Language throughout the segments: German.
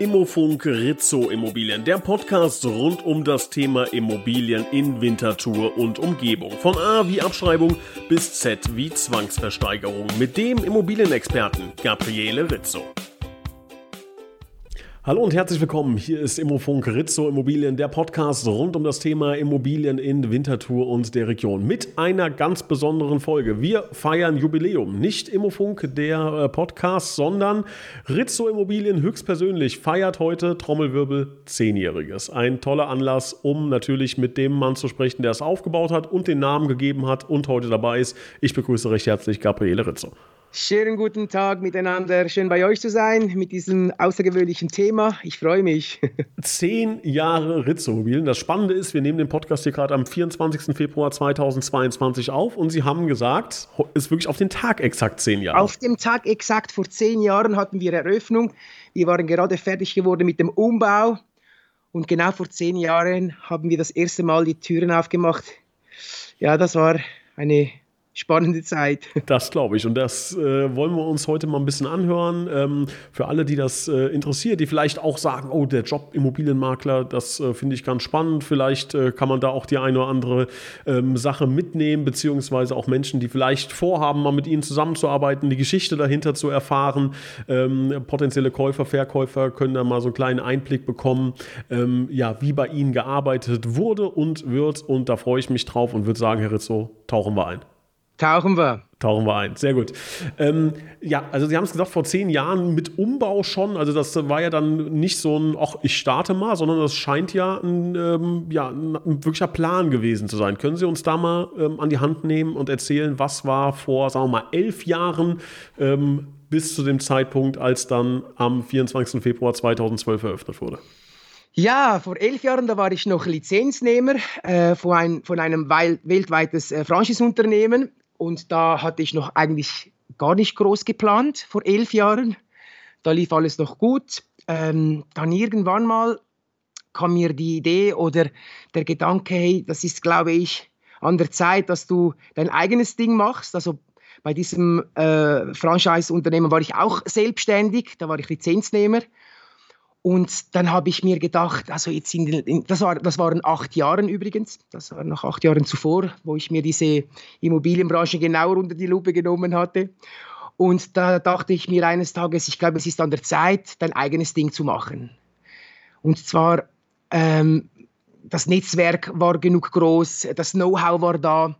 Immofunk Rizzo Immobilien, der Podcast rund um das Thema Immobilien in Winterthur und Umgebung. Von A wie Abschreibung bis Z wie Zwangsversteigerung mit dem Immobilienexperten Gabriele Rizzo. Hallo und herzlich willkommen. Hier ist Immofunk Rizzo Immobilien, der Podcast rund um das Thema Immobilien in Winterthur und der Region mit einer ganz besonderen Folge. Wir feiern Jubiläum. Nicht Immofunk, der äh, Podcast, sondern Rizzo Immobilien höchstpersönlich feiert heute Trommelwirbel zehnjähriges. Ein toller Anlass, um natürlich mit dem Mann zu sprechen, der es aufgebaut hat und den Namen gegeben hat und heute dabei ist. Ich begrüße recht herzlich Gabriele Rizzo. Schönen guten Tag miteinander. Schön bei euch zu sein mit diesem außergewöhnlichen Thema. Ich freue mich. Zehn Jahre Ritzomobilen. Das Spannende ist, wir nehmen den Podcast hier gerade am 24. Februar 2022 auf und Sie haben gesagt, es ist wirklich auf den Tag exakt zehn Jahre. Auf dem Tag exakt vor zehn Jahren hatten wir Eröffnung. Wir waren gerade fertig geworden mit dem Umbau und genau vor zehn Jahren haben wir das erste Mal die Türen aufgemacht. Ja, das war eine spannende Zeit. Das glaube ich. Und das äh, wollen wir uns heute mal ein bisschen anhören. Ähm, für alle, die das äh, interessiert, die vielleicht auch sagen, oh, der Job Immobilienmakler, das äh, finde ich ganz spannend. Vielleicht äh, kann man da auch die eine oder andere ähm, Sache mitnehmen, beziehungsweise auch Menschen, die vielleicht vorhaben, mal mit ihnen zusammenzuarbeiten, die Geschichte dahinter zu erfahren. Ähm, potenzielle Käufer, Verkäufer können da mal so einen kleinen Einblick bekommen, ähm, ja, wie bei ihnen gearbeitet wurde und wird. Und da freue ich mich drauf und würde sagen, Herr Rizzo, tauchen wir ein. Tauchen wir. Tauchen wir ein, sehr gut. Ähm, ja, also Sie haben es gesagt, vor zehn Jahren mit Umbau schon. Also das war ja dann nicht so ein, ach, ich starte mal, sondern das scheint ja ein, ähm, ja, ein, ein wirklicher Plan gewesen zu sein. Können Sie uns da mal ähm, an die Hand nehmen und erzählen, was war vor, sagen wir mal, elf Jahren ähm, bis zu dem Zeitpunkt, als dann am 24. Februar 2012 eröffnet wurde? Ja, vor elf Jahren, da war ich noch Lizenznehmer äh, von, ein, von einem weltweites äh, Franchiseunternehmen und da hatte ich noch eigentlich gar nicht groß geplant, vor elf Jahren. Da lief alles noch gut. Ähm, dann irgendwann mal kam mir die Idee oder der Gedanke, hey, das ist, glaube ich, an der Zeit, dass du dein eigenes Ding machst. Also bei diesem äh, Franchise-Unternehmen war ich auch selbstständig, da war ich Lizenznehmer. Und dann habe ich mir gedacht, also jetzt in, in, das, war, das waren acht Jahre übrigens, das war noch acht Jahre zuvor, wo ich mir diese Immobilienbranche genauer unter die Lupe genommen hatte. Und da dachte ich mir eines Tages, ich glaube, es ist an der Zeit, dein eigenes Ding zu machen. Und zwar, ähm, das Netzwerk war genug groß, das Know-how war da.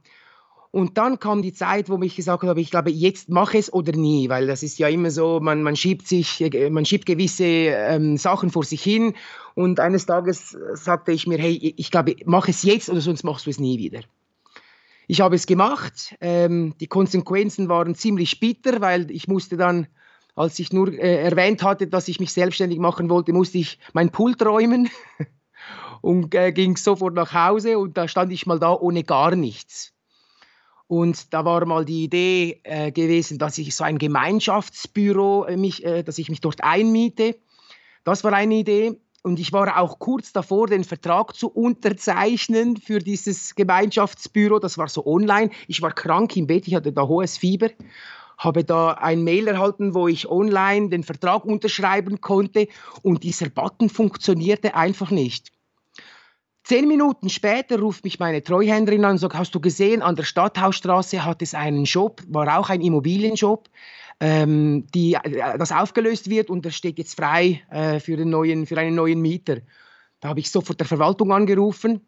Und dann kam die Zeit, wo ich gesagt habe, ich glaube, jetzt mache es oder nie, weil das ist ja immer so, man, man schiebt sich, man schiebt gewisse ähm, Sachen vor sich hin. Und eines Tages sagte ich mir, hey, ich glaube, mach es jetzt oder sonst machst du es nie wieder. Ich habe es gemacht. Ähm, die Konsequenzen waren ziemlich bitter, weil ich musste dann, als ich nur äh, erwähnt hatte, dass ich mich selbstständig machen wollte, musste ich mein Pult räumen und äh, ging sofort nach Hause und da stand ich mal da ohne gar nichts. Und da war mal die Idee äh, gewesen, dass ich so ein Gemeinschaftsbüro, äh, mich, äh, dass ich mich dort einmiete. Das war eine Idee. Und ich war auch kurz davor, den Vertrag zu unterzeichnen für dieses Gemeinschaftsbüro. Das war so online. Ich war krank im Bett, ich hatte da hohes Fieber. Habe da ein Mail erhalten, wo ich online den Vertrag unterschreiben konnte. Und dieser Button funktionierte einfach nicht. Zehn Minuten später ruft mich meine Treuhänderin an und sagt, hast du gesehen, an der Stadthausstraße hat es einen Shop, war auch ein Immobilienshop, ähm, die, äh, das aufgelöst wird und das steht jetzt frei äh, für, den neuen, für einen neuen Mieter. Da habe ich sofort der Verwaltung angerufen.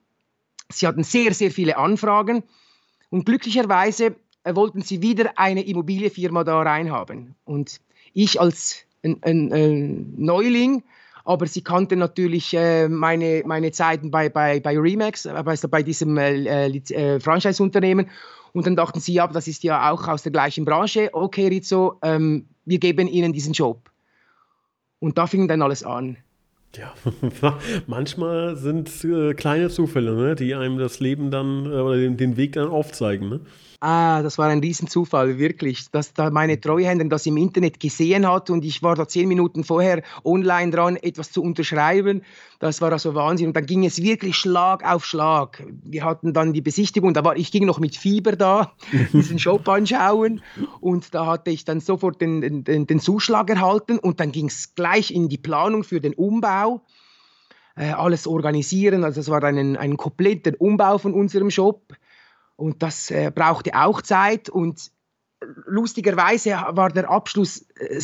Sie hatten sehr, sehr viele Anfragen und glücklicherweise äh, wollten sie wieder eine Immobilienfirma da reinhaben. Und ich als ein, ein, ein Neuling aber sie kannte natürlich äh, meine, meine Zeiten bei, bei, bei Remax, also bei diesem äh, äh, äh, Franchise-Unternehmen. Und dann dachten sie, ja, das ist ja auch aus der gleichen Branche. Okay, Rizzo, ähm, wir geben Ihnen diesen Job. Und da fing dann alles an. Ja, manchmal sind äh, kleine Zufälle, ne, die einem das Leben dann äh, oder den, den, Weg dann aufzeigen. Ne? Ah, das war ein Riesenzufall, wirklich. Dass da meine Treuhänderin das im Internet gesehen hat und ich war da zehn Minuten vorher online dran, etwas zu unterschreiben. Das war also Wahnsinn. Und dann ging es wirklich Schlag auf Schlag. Wir hatten dann die Besichtigung, da war, ich ging noch mit Fieber da, diesen Shop anschauen. Und da hatte ich dann sofort den, den, den Zuschlag erhalten und dann ging es gleich in die Planung für den Umbau äh, alles organisieren. Also es war ein, ein kompletter Umbau von unserem Shop und das äh, brauchte auch Zeit und lustigerweise war der Abschluss äh,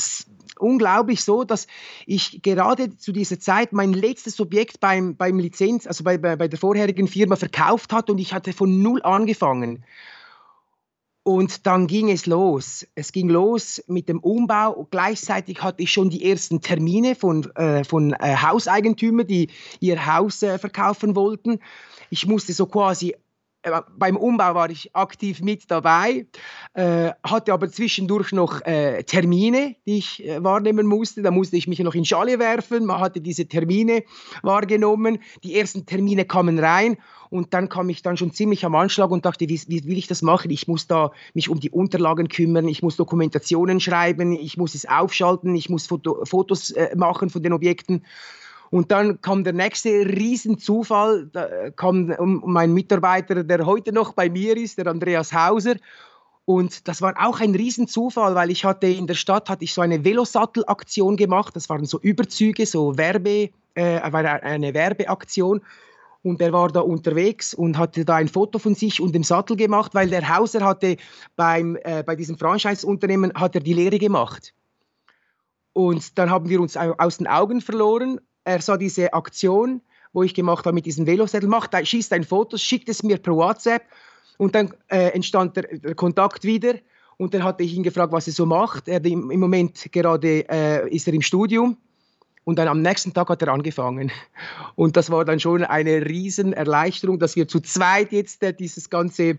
unglaublich so, dass ich gerade zu dieser Zeit mein letztes Objekt beim, beim Lizenz, also bei, bei, bei der vorherigen Firma verkauft hat und ich hatte von null angefangen. Und dann ging es los. Es ging los mit dem Umbau. Gleichzeitig hatte ich schon die ersten Termine von, äh, von äh, Hauseigentümern, die ihr Haus äh, verkaufen wollten. Ich musste so quasi beim Umbau war ich aktiv mit dabei, äh, hatte aber zwischendurch noch äh, Termine, die ich äh, wahrnehmen musste. Da musste ich mich noch in Schale werfen. Man hatte diese Termine wahrgenommen. Die ersten Termine kamen rein und dann kam ich dann schon ziemlich am Anschlag und dachte, wie, wie will ich das machen? Ich muss da mich um die Unterlagen kümmern, ich muss Dokumentationen schreiben, ich muss es aufschalten, ich muss Foto, Fotos äh, machen von den Objekten. Und dann kam der nächste Riesenzufall, da kam mein Mitarbeiter, der heute noch bei mir ist, der Andreas Hauser. Und das war auch ein Riesenzufall, weil ich hatte in der Stadt hatte ich so eine Velosattel-Aktion gemacht. Das waren so Überzüge, so Werbe, äh, eine Werbeaktion. Und er war da unterwegs und hatte da ein Foto von sich und dem Sattel gemacht, weil der Hauser hatte beim, äh, bei diesem Franchise-Unternehmen hat er die Lehre gemacht. Und dann haben wir uns aus den Augen verloren er sah diese Aktion, wo ich gemacht habe mit diesem Velozettel, macht, schießt ein Foto, schickt es mir per WhatsApp und dann äh, entstand der, der, Kontakt wieder und dann hatte ich ihn gefragt, was er so macht. Er, im, im Moment gerade äh, ist er im Studium und dann am nächsten Tag hat er angefangen. Und das war dann schon eine riesen Erleichterung, dass wir zu zweit jetzt äh, dieses ganze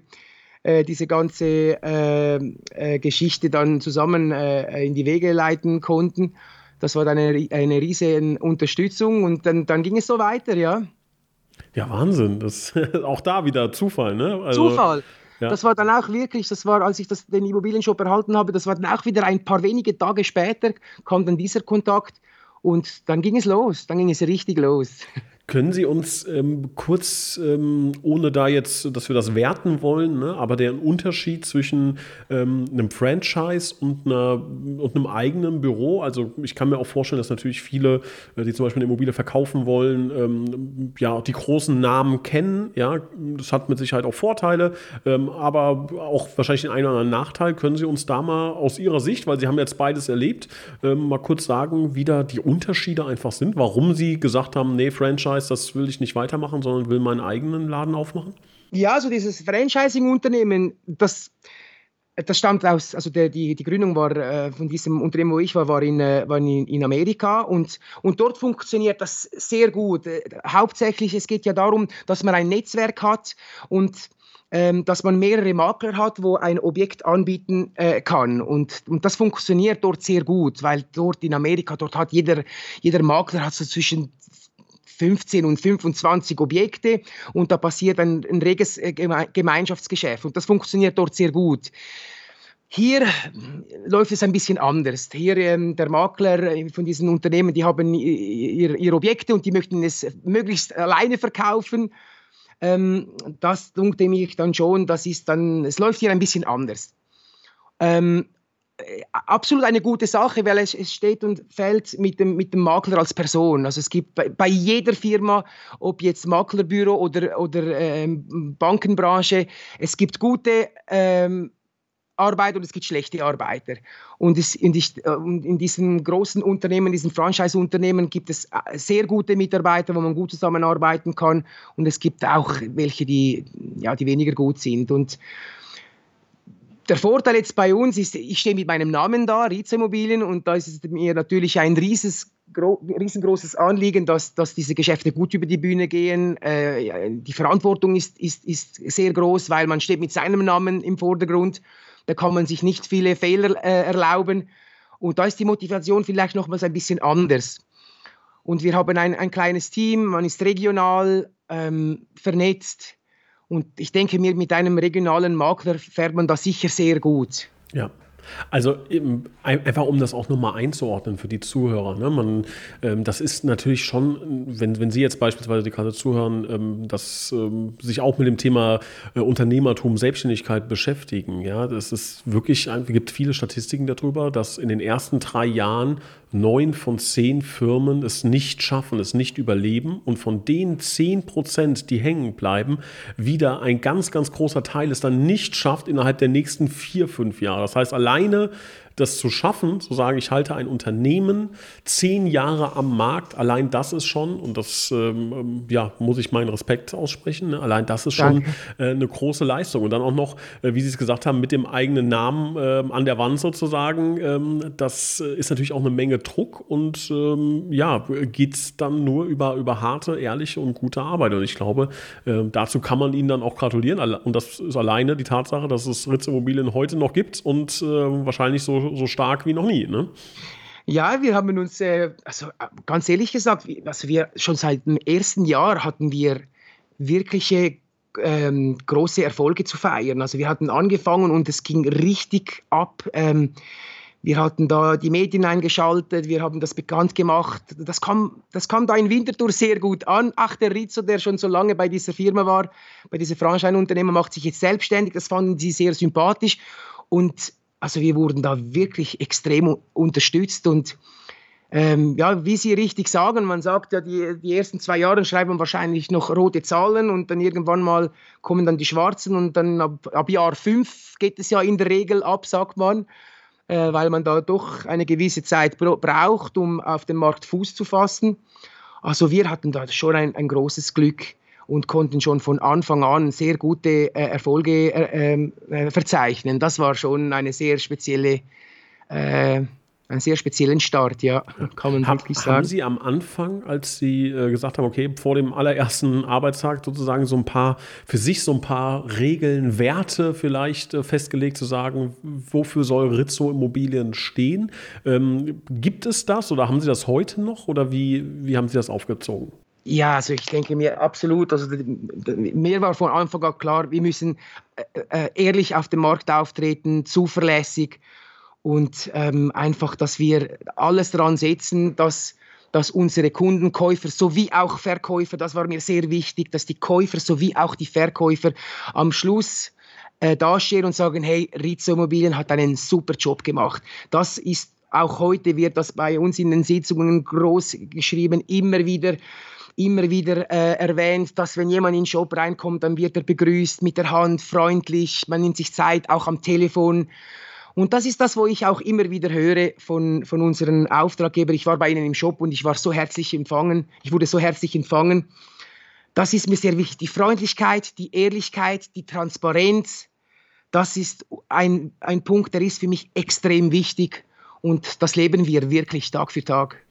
äh, diese ganze äh, äh, Geschichte dann zusammen in die Wege leiten konnten. Das war dann eine, eine riesige Unterstützung und dann, dann ging es so weiter, ja. Ja, Wahnsinn. Das auch da wieder Zufall, ne? Also, Zufall. Ja. Das war dann auch wirklich, das war, als ich das, den Immobilienshop erhalten habe, das war dann auch wieder ein paar wenige Tage später, kam dann dieser Kontakt und dann ging es los, dann ging es richtig los. Können Sie uns ähm, kurz, ähm, ohne da jetzt, dass wir das werten wollen, ne, aber der Unterschied zwischen ähm, einem Franchise und, einer, und einem eigenen Büro, also ich kann mir auch vorstellen, dass natürlich viele, äh, die zum Beispiel eine Immobilie verkaufen wollen, ähm, ja, die großen Namen kennen, ja, das hat mit Sicherheit auch Vorteile, ähm, aber auch wahrscheinlich den einen oder anderen Nachteil. Können Sie uns da mal aus Ihrer Sicht, weil Sie haben jetzt beides erlebt, ähm, mal kurz sagen, wie da die Unterschiede einfach sind, warum Sie gesagt haben, nee, Franchise weiß, das will ich nicht weitermachen, sondern will meinen eigenen Laden aufmachen? Ja, also dieses Franchising-Unternehmen, das, das stammt aus, also der, die, die Gründung war äh, von diesem Unternehmen, wo ich war, war in, äh, war in, in Amerika und, und dort funktioniert das sehr gut. Äh, hauptsächlich, es geht ja darum, dass man ein Netzwerk hat und ähm, dass man mehrere Makler hat, wo ein Objekt anbieten äh, kann. Und, und das funktioniert dort sehr gut, weil dort in Amerika, dort hat jeder, jeder Makler hat so zwischen 15 und 25 Objekte und da passiert ein, ein reges äh, Gemeinschaftsgeschäft und das funktioniert dort sehr gut. Hier läuft es ein bisschen anders. Hier ähm, der Makler äh, von diesen Unternehmen, die haben ihre, ihre Objekte und die möchten es möglichst alleine verkaufen. Ähm, das denke ich dann schon, das ist dann, es läuft hier ein bisschen anders. Ähm, äh, absolut eine gute Sache, weil es, es, steht und fällt mit dem, mit dem Makler als Person. Also es gibt bei, bei jeder Firma, ob jetzt Maklerbüro oder, oder ähm, Bankenbranche, es gibt gute ähm, Arbeiter und es gibt schlechte Arbeiter. Und, es, in, die, in diesen großen Unternehmen, diesen Franchise-Unternehmen gibt es äh, sehr gute Mitarbeiter, wo man gut zusammenarbeiten kann. Und es gibt auch welche, die, ja, die weniger gut sind. Und der Vorteil jetzt bei uns ist, ich stehe mit meinem Namen da, Rize Immobilien, und da ist es mir natürlich ein rieses, riesengroßes Anliegen, dass, dass diese Geschäfte gut über die Bühne gehen. Äh, die Verantwortung ist, ist, ist sehr groß, weil man steht mit seinem Namen im Vordergrund. Da kann man sich nicht viele Fehler äh, erlauben. Und da ist die Motivation vielleicht nochmals ein bisschen anders. und wir haben ein, ein kleines Team, man ist regional ähm, vernetzt und ich denke mir, mit einem regionalen Makler fährt man das sicher sehr gut. Ja, also einfach um das auch nochmal einzuordnen für die Zuhörer. Ne? Man, ähm, das ist natürlich schon, wenn, wenn Sie jetzt beispielsweise die gerade zuhören, ähm, dass ähm, sich auch mit dem Thema äh, Unternehmertum, Selbstständigkeit beschäftigen. Ja, das ist wirklich, es gibt viele Statistiken darüber, dass in den ersten drei Jahren neun von zehn Firmen es nicht schaffen, es nicht überleben und von den zehn Prozent, die hängen bleiben, wieder ein ganz, ganz großer Teil es dann nicht schafft innerhalb der nächsten vier, fünf Jahre. Das heißt, alleine das zu schaffen, zu sagen, ich halte ein Unternehmen zehn Jahre am Markt, allein das ist schon, und das ähm, ähm, ja, muss ich meinen Respekt aussprechen, ne? allein das ist schon äh, eine große Leistung. Und dann auch noch, äh, wie Sie es gesagt haben, mit dem eigenen Namen äh, an der Wand sozusagen, ähm, das äh, ist natürlich auch eine Menge Druck und ähm, ja, geht es dann nur über, über harte, ehrliche und gute Arbeit. Und ich glaube, äh, dazu kann man Ihnen dann auch gratulieren. Und das ist alleine die Tatsache, dass es Ritz Immobilien heute noch gibt und äh, wahrscheinlich so so, stark wie noch nie. Ne? Ja, wir haben uns, äh, also äh, ganz ehrlich gesagt, also wir schon seit dem ersten Jahr hatten wir wirkliche ähm, große Erfolge zu feiern. Also wir hatten angefangen und es ging richtig ab. Ähm, wir hatten da die Medien eingeschaltet, wir haben das bekannt gemacht. Das kam, das kam da in Winterthur sehr gut an. Ach, der Rizzo, der schon so lange bei dieser Firma war, bei dieser Franchise-Unternehmer, macht sich jetzt selbstständig. Das fanden sie sehr sympathisch. Und also wir wurden da wirklich extrem unterstützt und ähm, ja, wie Sie richtig sagen, man sagt ja, die, die ersten zwei Jahre schreibt man wahrscheinlich noch rote Zahlen und dann irgendwann mal kommen dann die schwarzen und dann ab, ab Jahr fünf geht es ja in der Regel ab, sagt man, äh, weil man da doch eine gewisse Zeit braucht, um auf dem Markt Fuß zu fassen. Also wir hatten da schon ein, ein großes Glück und konnten schon von Anfang an sehr gute äh, Erfolge äh, ähm, äh, verzeichnen. Das war schon eine sehr spezielle äh, einen sehr speziellen Start, ja, kann man Hab, wirklich sagen. Haben Sie am Anfang, als Sie äh, gesagt haben, okay, vor dem allerersten Arbeitstag sozusagen so ein paar, für sich so ein paar Regeln, Werte vielleicht äh, festgelegt, zu sagen, wofür soll Rizzo Immobilien stehen? Ähm, gibt es das oder haben Sie das heute noch oder wie, wie haben Sie das aufgezogen? Ja, also ich denke mir absolut, also mir war von Anfang an klar, wir müssen äh, äh, ehrlich auf dem Markt auftreten, zuverlässig und ähm, einfach, dass wir alles daran setzen, dass, dass unsere Kunden, Käufer sowie auch Verkäufer, das war mir sehr wichtig, dass die Käufer sowie auch die Verkäufer am Schluss äh, dastehen und sagen, hey, Rizzo Immobilien hat einen super Job gemacht. Das ist auch heute wird das bei uns in den Sitzungen groß geschrieben, immer wieder immer wieder äh, erwähnt, dass wenn jemand in den Shop reinkommt, dann wird er begrüßt mit der Hand, freundlich, man nimmt sich Zeit, auch am Telefon. Und das ist das, wo ich auch immer wieder höre von, von unseren Auftraggebern. Ich war bei ihnen im Shop und ich war so herzlich empfangen, ich wurde so herzlich empfangen. Das ist mir sehr wichtig. Die Freundlichkeit, die Ehrlichkeit, die Transparenz, das ist ein, ein Punkt, der ist für mich extrem wichtig und das leben wir wirklich Tag für Tag.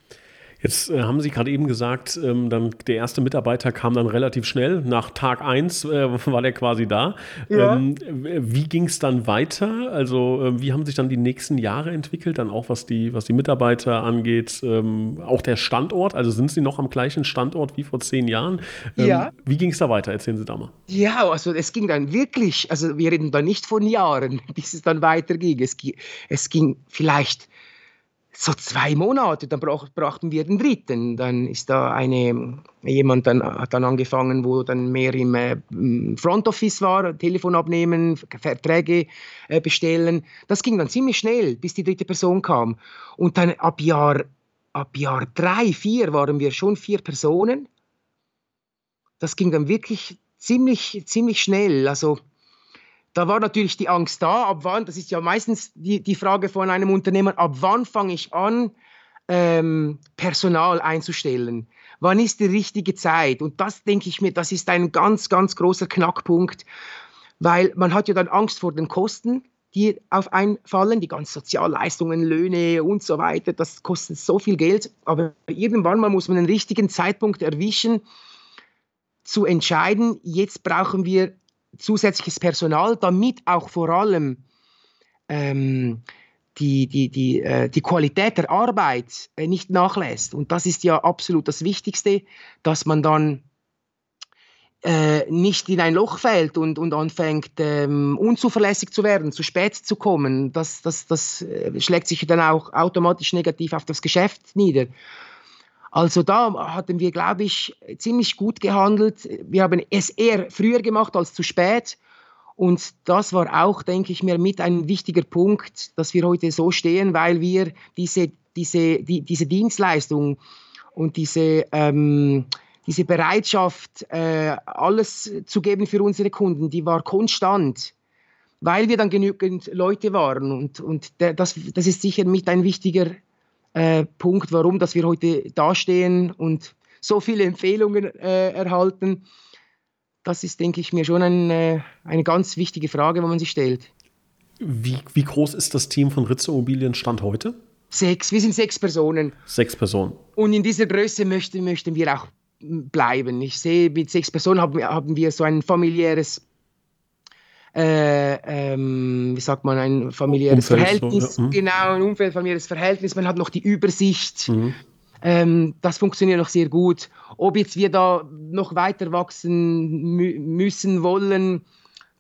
Jetzt äh, haben Sie gerade eben gesagt, ähm, dann der erste Mitarbeiter kam dann relativ schnell. Nach Tag 1 äh, war der quasi da. Ja. Ähm, wie ging es dann weiter? Also, äh, wie haben sich dann die nächsten Jahre entwickelt? Dann auch was die, was die Mitarbeiter angeht, ähm, auch der Standort. Also sind Sie noch am gleichen Standort wie vor zehn Jahren? Ähm, ja. Wie ging es da weiter? Erzählen Sie da mal. Ja, also es ging dann wirklich, also wir reden da nicht von Jahren, bis es dann weiterging. Es, es ging vielleicht so zwei Monate, dann brauch, brauchten wir den dritten. Dann ist da eine, jemand dann, hat dann angefangen, wo dann mehr im äh, Front Office war, Telefon abnehmen, Verträge äh, bestellen. Das ging dann ziemlich schnell, bis die dritte Person kam. Und dann ab Jahr, ab Jahr drei, vier waren wir schon vier Personen. Das ging dann wirklich ziemlich, ziemlich schnell. Also da war natürlich die Angst da, ab wann, das ist ja meistens die, die Frage von einem Unternehmer, ab wann fange ich an, ähm, Personal einzustellen? Wann ist die richtige Zeit? Und das denke ich mir, das ist ein ganz, ganz großer Knackpunkt, weil man hat ja dann Angst vor den Kosten, die auf einfallen, die ganzen Sozialleistungen, Löhne und so weiter, das kostet so viel Geld, aber irgendwann mal muss man den richtigen Zeitpunkt erwischen, zu entscheiden, jetzt brauchen wir zusätzliches Personal, damit auch vor allem ähm, die, die, die, äh, die Qualität der Arbeit äh, nicht nachlässt. Und das ist ja absolut das Wichtigste, dass man dann äh, nicht in ein Loch fällt und, und anfängt, ähm, unzuverlässig zu werden, zu spät zu kommen. Das, das, das äh, schlägt sich dann auch automatisch negativ auf das Geschäft nieder. Also da hatten wir, glaube ich, ziemlich gut gehandelt. Wir haben es eher früher gemacht als zu spät. Und das war auch, denke ich mir, mit ein wichtiger Punkt, dass wir heute so stehen, weil wir diese, diese, die, diese Dienstleistung und diese, ähm, diese Bereitschaft, äh, alles zu geben für unsere Kunden, die war konstant, weil wir dann genügend Leute waren. Und, und der, das, das ist sicher mit ein wichtiger äh, Punkt, warum dass wir heute dastehen und so viele Empfehlungen äh, erhalten. Das ist, denke ich, mir schon ein, äh, eine ganz wichtige Frage, wo man sich stellt. Wie, wie groß ist das Team von Ritze Immobilien Stand heute? Sechs, wir sind sechs Personen. Sechs Personen. Und in dieser Größe möchten, möchten wir auch bleiben. Ich sehe, mit sechs Personen haben, haben wir so ein familiäres, äh, ähm, wie sagt man, ein familiäres Umfeld, Verhältnis. So, ja. Mhm. Genau, ein Umfeld, familiäres Verhältnis. Man hat noch die Übersicht. Mhm. Ähm, das funktioniert noch sehr gut. Ob jetzt wir da noch weiter wachsen müssen, wollen,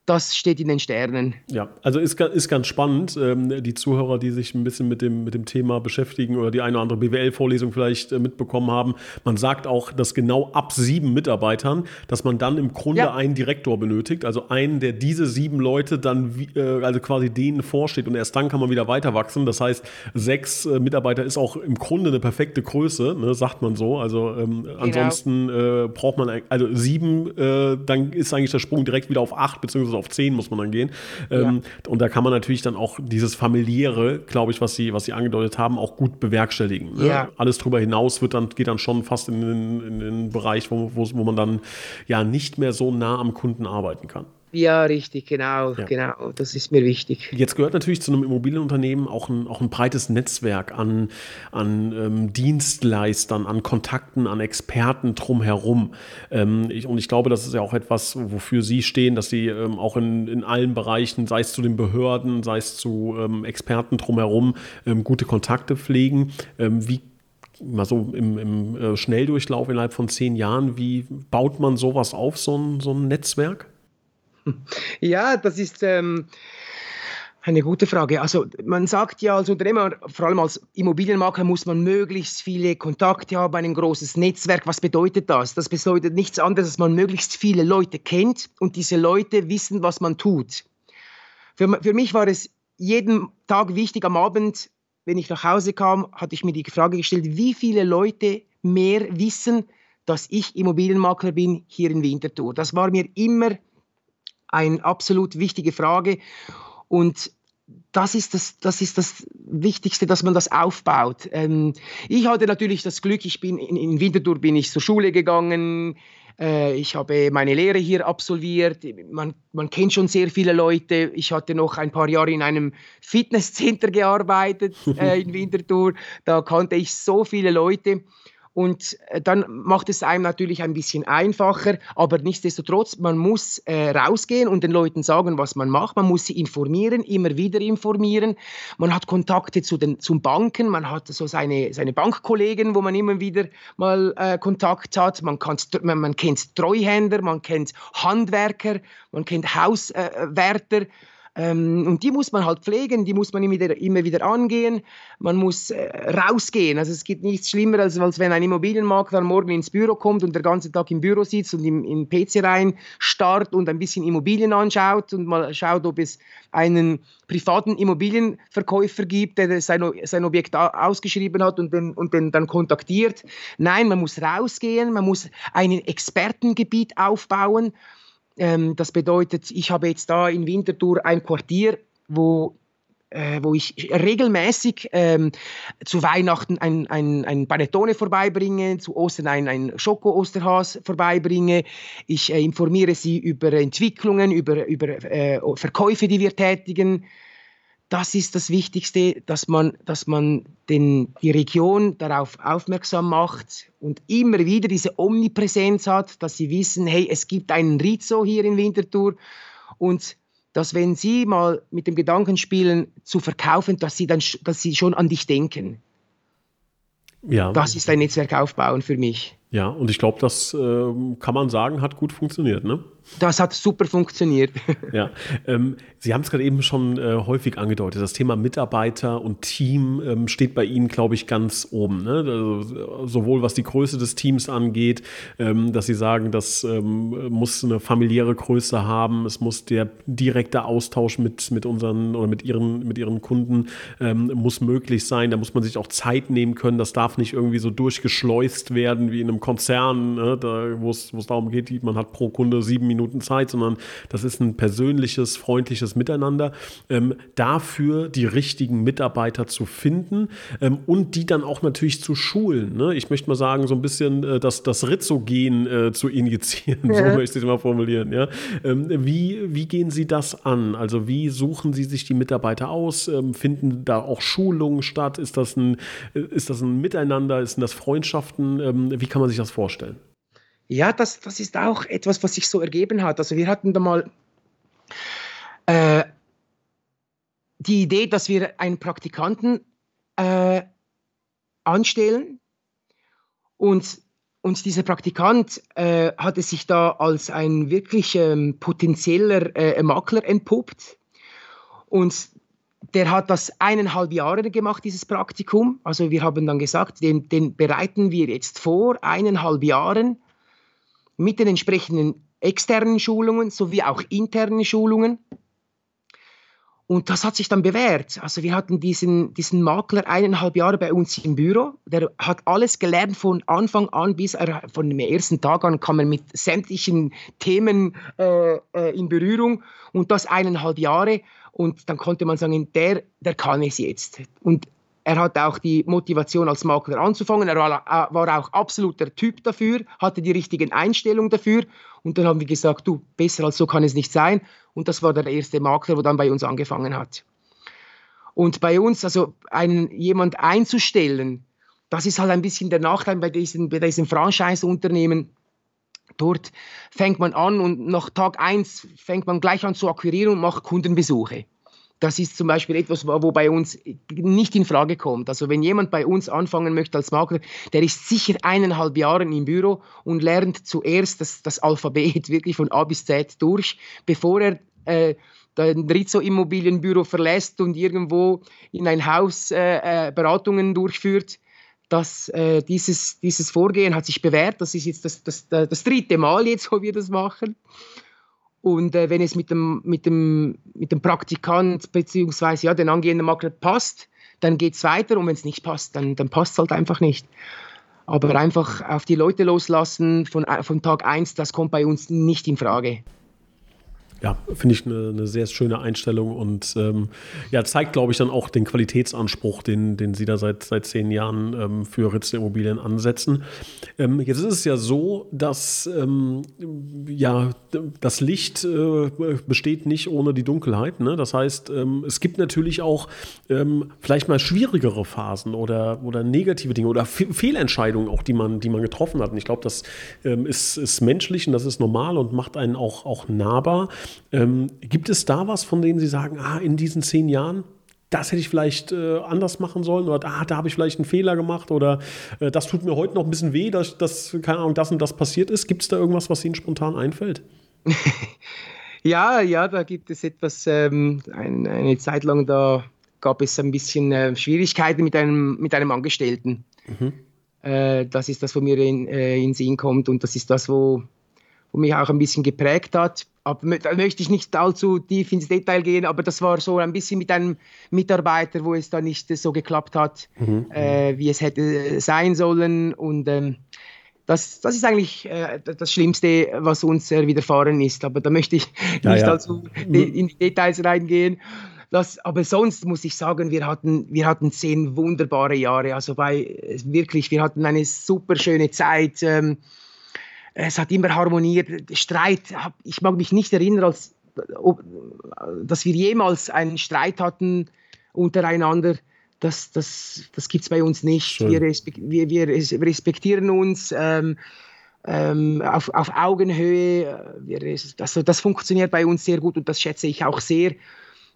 das steht in den Sternen. Ja, also ist, ist ganz spannend. Ähm, die Zuhörer, die sich ein bisschen mit dem, mit dem Thema beschäftigen oder die eine oder andere BWL-Vorlesung vielleicht äh, mitbekommen haben, man sagt auch, dass genau ab sieben Mitarbeitern, dass man dann im Grunde ja. einen Direktor benötigt, also einen, der diese sieben Leute dann, äh, also quasi denen vorsteht und erst dann kann man wieder weiter wachsen. Das heißt, sechs äh, Mitarbeiter ist auch im Grunde eine perfekte Größe, ne, sagt man so. Also ähm, genau. ansonsten äh, braucht man, also sieben, äh, dann ist eigentlich der Sprung direkt wieder auf acht beziehungsweise auf 10 muss man dann gehen. Ja. Ähm, und da kann man natürlich dann auch dieses familiäre, glaube ich, was sie, was sie angedeutet haben, auch gut bewerkstelligen. Ne? Ja. Alles darüber hinaus wird dann, geht dann schon fast in den, in den Bereich, wo, wo, wo man dann ja nicht mehr so nah am Kunden arbeiten kann. Ja, richtig, genau, ja. genau. Das ist mir wichtig. Jetzt gehört natürlich zu einem Immobilienunternehmen auch ein, auch ein breites Netzwerk an, an ähm, Dienstleistern, an Kontakten, an Experten drumherum. Ähm, ich, und ich glaube, das ist ja auch etwas, wofür Sie stehen, dass Sie ähm, auch in, in allen Bereichen, sei es zu den Behörden, sei es zu ähm, Experten drumherum, ähm, gute Kontakte pflegen. Ähm, wie mal so im, im äh, Schnelldurchlauf innerhalb von zehn Jahren, wie baut man sowas auf, so ein, so ein Netzwerk? Ja, das ist ähm, eine gute Frage. Also man sagt ja als Unternehmer, vor allem als Immobilienmakler, muss man möglichst viele Kontakte haben, ein großes Netzwerk. Was bedeutet das? Das bedeutet nichts anderes, dass man möglichst viele Leute kennt und diese Leute wissen, was man tut. Für, für mich war es jeden Tag wichtig am Abend, wenn ich nach Hause kam, hatte ich mir die Frage gestellt, wie viele Leute mehr wissen, dass ich Immobilienmakler bin hier in Winterthur. Das war mir immer eine absolut wichtige Frage. Und das ist das, das ist das Wichtigste, dass man das aufbaut. Ähm, ich hatte natürlich das Glück, ich bin in, in Winterthur bin ich zur Schule gegangen, äh, ich habe meine Lehre hier absolviert, man, man kennt schon sehr viele Leute. Ich hatte noch ein paar Jahre in einem Fitnesscenter gearbeitet äh, in Winterthur, da kannte ich so viele Leute. Und äh, dann macht es einem natürlich ein bisschen einfacher, aber nichtsdestotrotz, man muss äh, rausgehen und den Leuten sagen, was man macht. Man muss sie informieren, immer wieder informieren. Man hat Kontakte zu den zum Banken, man hat so seine, seine Bankkollegen, wo man immer wieder mal äh, Kontakt hat. Man, man, man kennt Treuhänder, man kennt Handwerker, man kennt Hauswärter. Äh, ähm, und die muss man halt pflegen, die muss man immer wieder, immer wieder angehen. Man muss äh, rausgehen. Also es gibt nichts Schlimmer, als, als wenn ein Immobilienmakler morgen ins Büro kommt und den ganzen Tag im Büro sitzt und im, im PC rein starrt und ein bisschen Immobilien anschaut und mal schaut, ob es einen privaten Immobilienverkäufer gibt, der sein, sein Objekt ausgeschrieben hat und den, und den dann kontaktiert. Nein, man muss rausgehen, man muss ein Expertengebiet aufbauen. Ähm, das bedeutet, ich habe jetzt da in Winterthur ein Quartier, wo äh, wo ich regelmäßig ähm, zu Weihnachten ein, ein, ein Panettone vorbeibringe, zu Ostern ein, ein Schoko-Osterhas vorbeibringe. Ich äh, informiere sie über Entwicklungen, über, über äh, Verkäufe, die wir tätigen das ist das Wichtigste, dass man, dass man den, die Region darauf aufmerksam macht und immer wieder diese Omnipräsenz hat, dass sie wissen, hey, es gibt einen Rizzo hier in Winterthur und dass wenn sie mal mit dem Gedanken spielen, zu verkaufen, dass sie dann dass sie schon an dich denken. Ja. Das ist ein Netzwerk aufbauen für mich. Ja, und ich glaube, das äh, kann man sagen, hat gut funktioniert, ne? Das hat super funktioniert. ja, ähm, Sie haben es gerade eben schon äh, häufig angedeutet. Das Thema Mitarbeiter und Team ähm, steht bei Ihnen, glaube ich, ganz oben. Ne? Also, sowohl was die Größe des Teams angeht, ähm, dass Sie sagen, das ähm, muss eine familiäre Größe haben, es muss der direkte Austausch mit, mit unseren oder mit Ihren, mit Ihren Kunden ähm, muss möglich sein. Da muss man sich auch Zeit nehmen können. Das darf nicht irgendwie so durchgeschleust werden wie in einem Konzern, ne? wo es darum geht, man hat pro Kunde sieben Minuten Minuten Zeit, sondern das ist ein persönliches, freundliches Miteinander. Ähm, dafür die richtigen Mitarbeiter zu finden ähm, und die dann auch natürlich zu schulen. Ne? Ich möchte mal sagen, so ein bisschen äh, das, das Rizzo-Gen äh, zu injizieren, ja. so möchte ich es mal formulieren. Ja? Ähm, wie, wie gehen Sie das an? Also wie suchen Sie sich die Mitarbeiter aus? Ähm, finden da auch Schulungen statt? Ist das ein, äh, ist das ein Miteinander? Ist das Freundschaften? Ähm, wie kann man sich das vorstellen? Ja, das, das ist auch etwas, was sich so ergeben hat. Also wir hatten da mal äh, die Idee, dass wir einen Praktikanten äh, anstellen und, und dieser Praktikant äh, hatte sich da als ein wirklich ähm, potenzieller äh, Makler entpuppt und der hat das eineinhalb Jahre gemacht, dieses Praktikum. Also wir haben dann gesagt, den, den bereiten wir jetzt vor, eineinhalb Jahren mit den entsprechenden externen Schulungen sowie auch internen Schulungen. Und das hat sich dann bewährt. Also wir hatten diesen, diesen Makler eineinhalb Jahre bei uns im Büro. Der hat alles gelernt von Anfang an bis er von dem ersten Tag an kam er mit sämtlichen Themen äh, äh, in Berührung und das eineinhalb Jahre. Und dann konnte man sagen, der, der kann es jetzt. Und er hat auch die Motivation als Makler anzufangen. Er war, äh, war auch absolut der Typ dafür, hatte die richtigen Einstellungen dafür. Und dann haben wir gesagt, du, besser als so kann es nicht sein. Und das war der erste Makler, der dann bei uns angefangen hat. Und bei uns, also einen, jemand einzustellen, das ist halt ein bisschen der Nachteil bei diesen, bei diesen Franchise-Unternehmen. Dort fängt man an und nach Tag 1 fängt man gleich an zu akquirieren und macht Kundenbesuche. Das ist zum Beispiel etwas, wo bei uns nicht in Frage kommt. Also wenn jemand bei uns anfangen möchte als Makler, der ist sicher eineinhalb Jahre im Büro und lernt zuerst das, das Alphabet wirklich von A bis Z durch, bevor er äh, ein Rizzo Immobilienbüro verlässt und irgendwo in ein Haus äh, äh, Beratungen durchführt. Das, äh, dieses, dieses Vorgehen hat sich bewährt. Das ist jetzt das, das, das dritte Mal jetzt, wo wir das machen. Und äh, wenn es mit dem, mit dem, mit dem Praktikant bzw. Ja, den angehenden Makler passt, dann geht es weiter und wenn es nicht passt, dann, dann passt es halt einfach nicht. Aber einfach auf die Leute loslassen von, äh, von Tag 1, das kommt bei uns nicht in Frage. Ja, finde ich eine, eine, sehr schöne Einstellung und ähm, ja, zeigt, glaube ich, dann auch den Qualitätsanspruch, den, den Sie da seit, seit zehn Jahren ähm, für Ritz Immobilien ansetzen. Ähm, jetzt ist es ja so, dass ähm, ja, das Licht äh, besteht nicht ohne die Dunkelheit. Ne? Das heißt, ähm, es gibt natürlich auch ähm, vielleicht mal schwierigere Phasen oder, oder negative Dinge oder Fe Fehlentscheidungen auch, die man, die man getroffen hat. Und ich glaube, das ist, ist menschlich und das ist normal und macht einen auch, auch nahbar. Ähm, gibt es da was, von denen Sie sagen, ah, in diesen zehn Jahren, das hätte ich vielleicht äh, anders machen sollen oder ah, da habe ich vielleicht einen Fehler gemacht oder äh, das tut mir heute noch ein bisschen weh, dass, dass, keine Ahnung, das und das passiert ist. Gibt es da irgendwas, was Ihnen spontan einfällt? ja, ja, da gibt es etwas, ähm, ein, eine Zeit lang, da gab es ein bisschen äh, Schwierigkeiten mit einem, mit einem Angestellten. Mhm. Äh, das ist das, wo mir in, äh, in Sinn kommt und das ist das, wo, wo mich auch ein bisschen geprägt hat. Aber da möchte ich nicht allzu tief ins Detail gehen, aber das war so ein bisschen mit einem Mitarbeiter, wo es da nicht so geklappt hat, mhm. äh, wie es hätte sein sollen. Und ähm, das, das ist eigentlich äh, das Schlimmste, was uns äh, widerfahren ist. Aber da möchte ich ja, nicht ja. allzu mhm. in die Details reingehen. Das, aber sonst muss ich sagen, wir hatten, wir hatten zehn wunderbare Jahre. Also bei wirklich, wir hatten eine super schöne Zeit. Ähm, es hat immer harmoniert. Streit, ich mag mich nicht erinnern, als, ob, dass wir jemals einen Streit hatten untereinander. Das, das, das gibt es bei uns nicht. Wir, wir, wir, respektieren uns. Ähm, ähm, auf, auf Augenhöhe. Wir, das, das funktioniert bei uns sehr gut und das schätze ich auch sehr.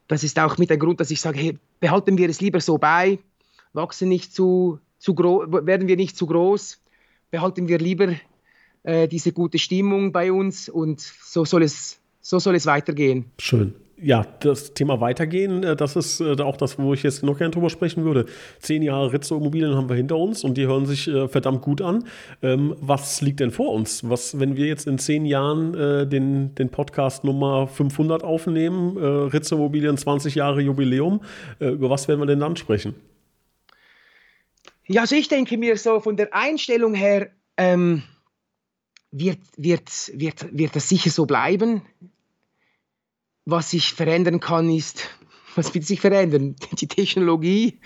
Das ist auch mit der Grund, dass ich sage, hey, behalten wir es lieber so bei, wachsen nicht zu, zu werden wir nicht zu groß, behalten wir lieber äh, diese gute Stimmung bei uns und so soll es, so soll es weitergehen. Schön ja, das Thema Weitergehen, äh, das ist äh, auch das, wo ich jetzt noch gerne drüber sprechen würde. Zehn Jahre Rizzo Immobilien haben wir hinter uns und die hören sich äh, verdammt gut an. Ähm, was liegt denn vor uns? Was, wenn wir jetzt in zehn Jahren den, den Podcast Nummer 500 aufnehmen, Rizzo Immobilien 20 Jahre Jubiläum, über was werden wir denn dann sprechen? Ja, also ich denke mir so von der Einstellung her, ähm, wird, wird, wird, wird das sicher so bleiben? Was sich verändern kann, ist, was wird sich verändern? Die Technologie.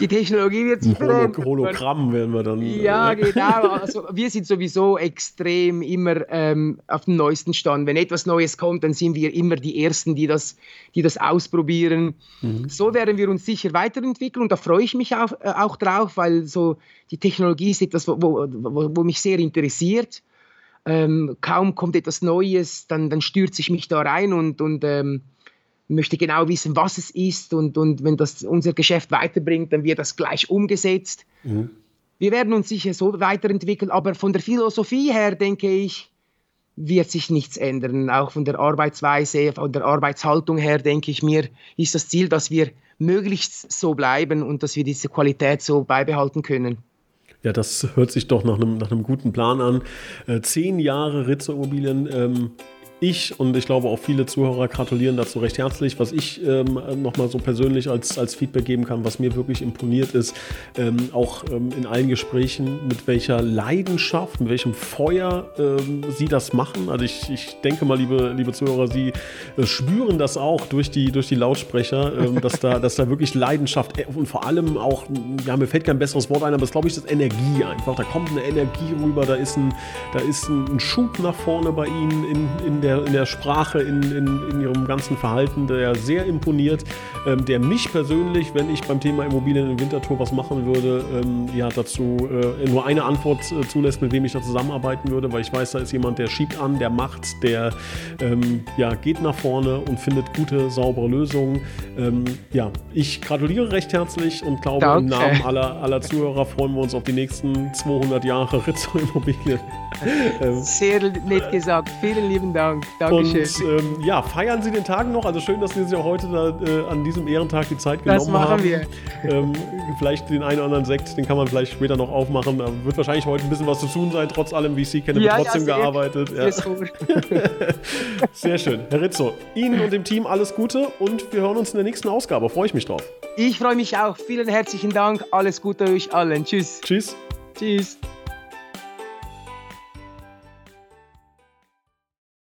Die Technologie wird sich verändern. Hologramm werden wir dann. Ja, äh, genau. Also wir sind sowieso extrem immer ähm, auf dem neuesten Stand. Wenn etwas Neues kommt, dann sind wir immer die Ersten, die das, die das ausprobieren. Mhm. So werden wir uns sicher weiterentwickeln und da freue ich mich auch, äh, auch drauf, weil so die Technologie ist etwas, wo, wo, wo mich sehr interessiert ähm, kaum kommt etwas Neues, dann, dann stürze ich mich da rein und, und ähm, möchte genau wissen, was es ist. Und, und wenn das unser Geschäft weiterbringt, dann wird das gleich umgesetzt. Mhm. Wir werden uns sicher so weiterentwickeln, aber von der Philosophie her denke ich, wird sich nichts ändern. Auch von der Arbeitsweise, von der Arbeitshaltung her denke ich mir, ist das Ziel, dass wir möglichst so bleiben und dass wir diese Qualität so beibehalten können. Ja, das hört sich doch nach einem, nach einem guten Plan an. Äh, zehn Jahre Ritze Immobilien. Ähm, ich und ich glaube auch viele Zuhörer gratulieren dazu recht herzlich. Was ich ähm, nochmal so persönlich als, als Feedback geben kann, was mir wirklich imponiert ist, ähm, auch ähm, in allen Gesprächen, mit welcher Leidenschaft, mit welchem Feuer ähm, Sie das machen. Also ich, ich denke mal, liebe, liebe Zuhörer, Sie äh, spüren das auch durch die, durch die Lautsprecher, ähm, dass, da, dass da wirklich Leidenschaft äh, und vor allem auch, ja, mir fällt kein besseres Wort ein, aber es glaube ich, das Energie einfach. Da kommt eine Energie rüber, da ist ein, da ist ein Schub nach vorne bei Ihnen in, in der der, in der Sprache, in, in, in ihrem ganzen Verhalten, der sehr imponiert, ähm, der mich persönlich, wenn ich beim Thema Immobilien in Winterthur was machen würde, ähm, ja, dazu äh, nur eine Antwort äh, zulässt, mit wem ich da zusammenarbeiten würde, weil ich weiß, da ist jemand, der schiebt an, der macht, der ähm, ja, geht nach vorne und findet gute, saubere Lösungen. Ähm, ja, ich gratuliere recht herzlich und glaube, Danke. im Namen aller, aller Zuhörer freuen wir uns auf die nächsten 200 Jahre Rizzo Immobilien. Sehr nett gesagt. Vielen lieben Dank. Dank. Dankeschön. Und ähm, ja, feiern Sie den Tag noch. Also schön, dass Sie sich auch heute da, äh, an diesem Ehrentag die Zeit genommen haben. Das machen wir. Ähm, vielleicht den einen oder anderen Sekt, den kann man vielleicht später noch aufmachen. Da wird wahrscheinlich heute ein bisschen was zu tun sein, trotz allem, wie ich Sie kenne, ja, wird trotzdem ja, gearbeitet. Ja. Sehr schön. Herr Rizzo, Ihnen und dem Team alles Gute und wir hören uns in der nächsten Ausgabe. Freue ich mich drauf. Ich freue mich auch. Vielen herzlichen Dank. Alles Gute euch allen. Tschüss. Tschüss. Tschüss.